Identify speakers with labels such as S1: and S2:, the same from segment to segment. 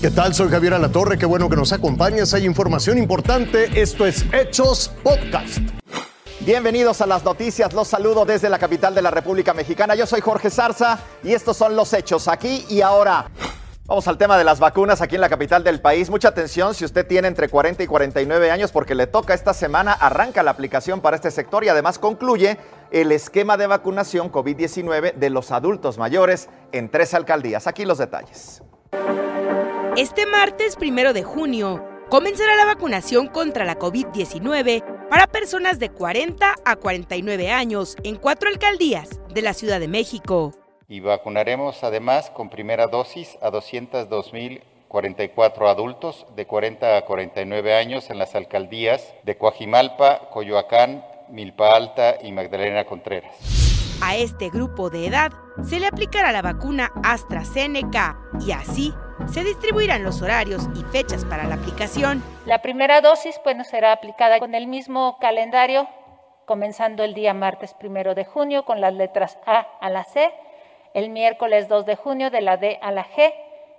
S1: ¿Qué tal? Soy Javier Alatorre, qué bueno que nos acompañes. Hay información importante. Esto es Hechos Podcast.
S2: Bienvenidos a las noticias, los saludo desde la capital de la República Mexicana. Yo soy Jorge Zarza y estos son los hechos aquí y ahora. Vamos al tema de las vacunas aquí en la capital del país. Mucha atención si usted tiene entre 40 y 49 años porque le toca esta semana, arranca la aplicación para este sector y además concluye el esquema de vacunación COVID-19 de los adultos mayores en tres alcaldías. Aquí los detalles.
S3: Este martes primero de junio comenzará la vacunación contra la COVID-19 para personas de 40 a 49 años en cuatro alcaldías de la Ciudad de México.
S4: Y vacunaremos además con primera dosis a 202.044 adultos de 40 a 49 años en las alcaldías de Coajimalpa, Coyoacán, Milpa Alta y Magdalena Contreras.
S3: A este grupo de edad se le aplicará la vacuna AstraZeneca y así se distribuirán los horarios y fechas para la aplicación.
S5: La primera dosis bueno, será aplicada con el mismo calendario, comenzando el día martes primero de junio con las letras A a la C, el miércoles 2 de junio de la D a la G,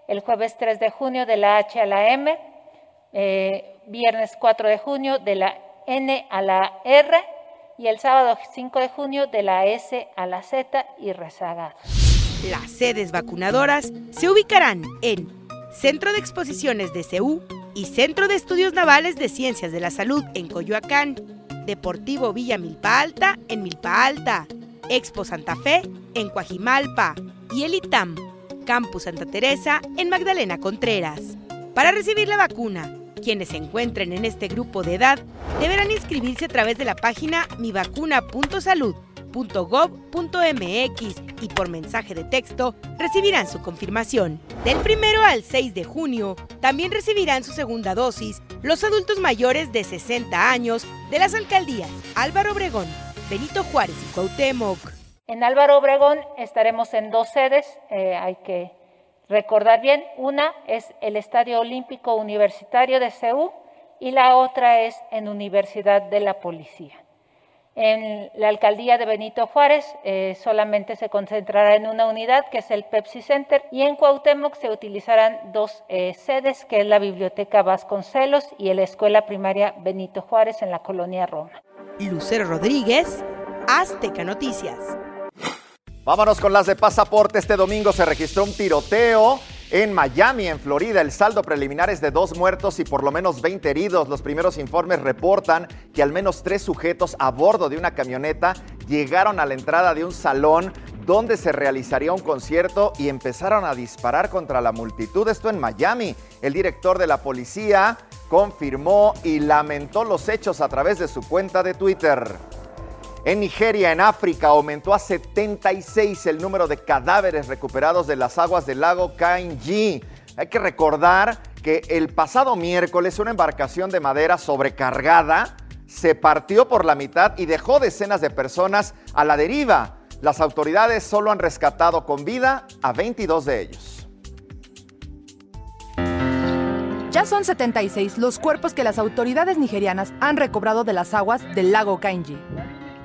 S5: el jueves 3 de junio de la H a la M, eh, viernes 4 de junio de la N a la R y el sábado 5 de junio de la S a la Z y rezagados.
S3: Las sedes vacunadoras se ubicarán en Centro de Exposiciones de CEU y Centro de Estudios Navales de Ciencias de la Salud en Coyoacán, Deportivo Villa Milpa Alta en Milpa Alta, Expo Santa Fe en Coajimalpa y el ITAM, Campus Santa Teresa en Magdalena Contreras. Para recibir la vacuna, quienes se encuentren en este grupo de edad deberán inscribirse a través de la página mivacuna.salud .gov.mx y por mensaje de texto recibirán su confirmación. Del primero al 6 de junio también recibirán su segunda dosis los adultos mayores de 60 años de las alcaldías Álvaro Obregón, Benito Juárez y Cuauhtémoc.
S5: En Álvaro Obregón estaremos en dos sedes, eh, hay que recordar bien, una es el Estadio Olímpico Universitario de CEU y la otra es en Universidad de la Policía. En la alcaldía de Benito Juárez eh, solamente se concentrará en una unidad, que es el Pepsi Center, y en Cuauhtémoc se utilizarán dos eh, sedes, que es la Biblioteca Vasconcelos y la Escuela Primaria Benito Juárez en la colonia Roma.
S3: Lucero Rodríguez, Azteca Noticias.
S2: Vámonos con las de pasaporte. Este domingo se registró un tiroteo en Miami, en Florida, el saldo preliminar es de dos muertos y por lo menos 20 heridos. Los primeros informes reportan que al menos tres sujetos a bordo de una camioneta llegaron a la entrada de un salón donde se realizaría un concierto y empezaron a disparar contra la multitud. Esto en Miami. El director de la policía confirmó y lamentó los hechos a través de su cuenta de Twitter. En Nigeria, en África, aumentó a 76 el número de cadáveres recuperados de las aguas del lago Kainji. Hay que recordar que el pasado miércoles una embarcación de madera sobrecargada se partió por la mitad y dejó decenas de personas a la deriva. Las autoridades solo han rescatado con vida a 22 de ellos.
S6: Ya son 76 los cuerpos que las autoridades nigerianas han recobrado de las aguas del lago Kainji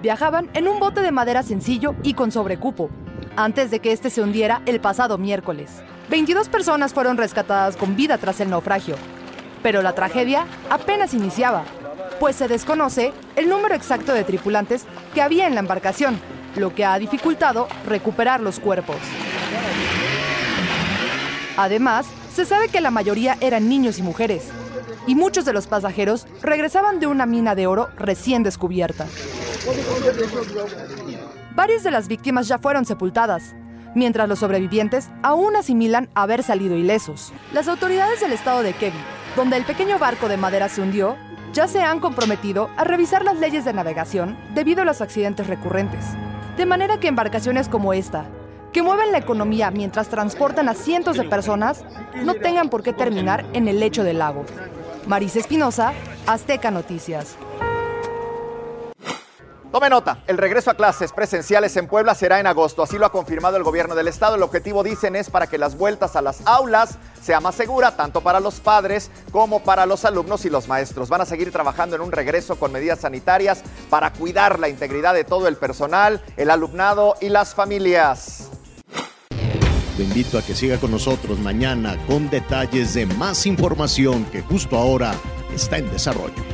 S6: viajaban en un bote de madera sencillo y con sobrecupo, antes de que este se hundiera el pasado miércoles. 22 personas fueron rescatadas con vida tras el naufragio, pero la tragedia apenas iniciaba, pues se desconoce el número exacto de tripulantes que había en la embarcación, lo que ha dificultado recuperar los cuerpos. Además, se sabe que la mayoría eran niños y mujeres, y muchos de los pasajeros regresaban de una mina de oro recién descubierta. Varias de las víctimas ya fueron sepultadas, mientras los sobrevivientes aún asimilan haber salido ilesos. Las autoridades del estado de Kebbi, donde el pequeño barco de madera se hundió, ya se han comprometido a revisar las leyes de navegación debido a los accidentes recurrentes. De manera que embarcaciones como esta, que mueven la economía mientras transportan a cientos de personas, no tengan por qué terminar en el lecho del lago. Marisa Espinosa, Azteca Noticias.
S2: Tome nota, el regreso a clases presenciales en Puebla será en agosto, así lo ha confirmado el gobierno del estado. El objetivo, dicen, es para que las vueltas a las aulas sea más segura, tanto para los padres como para los alumnos y los maestros. Van a seguir trabajando en un regreso con medidas sanitarias para cuidar la integridad de todo el personal, el alumnado y las familias.
S1: Lo invito a que siga con nosotros mañana con detalles de más información que justo ahora está en desarrollo.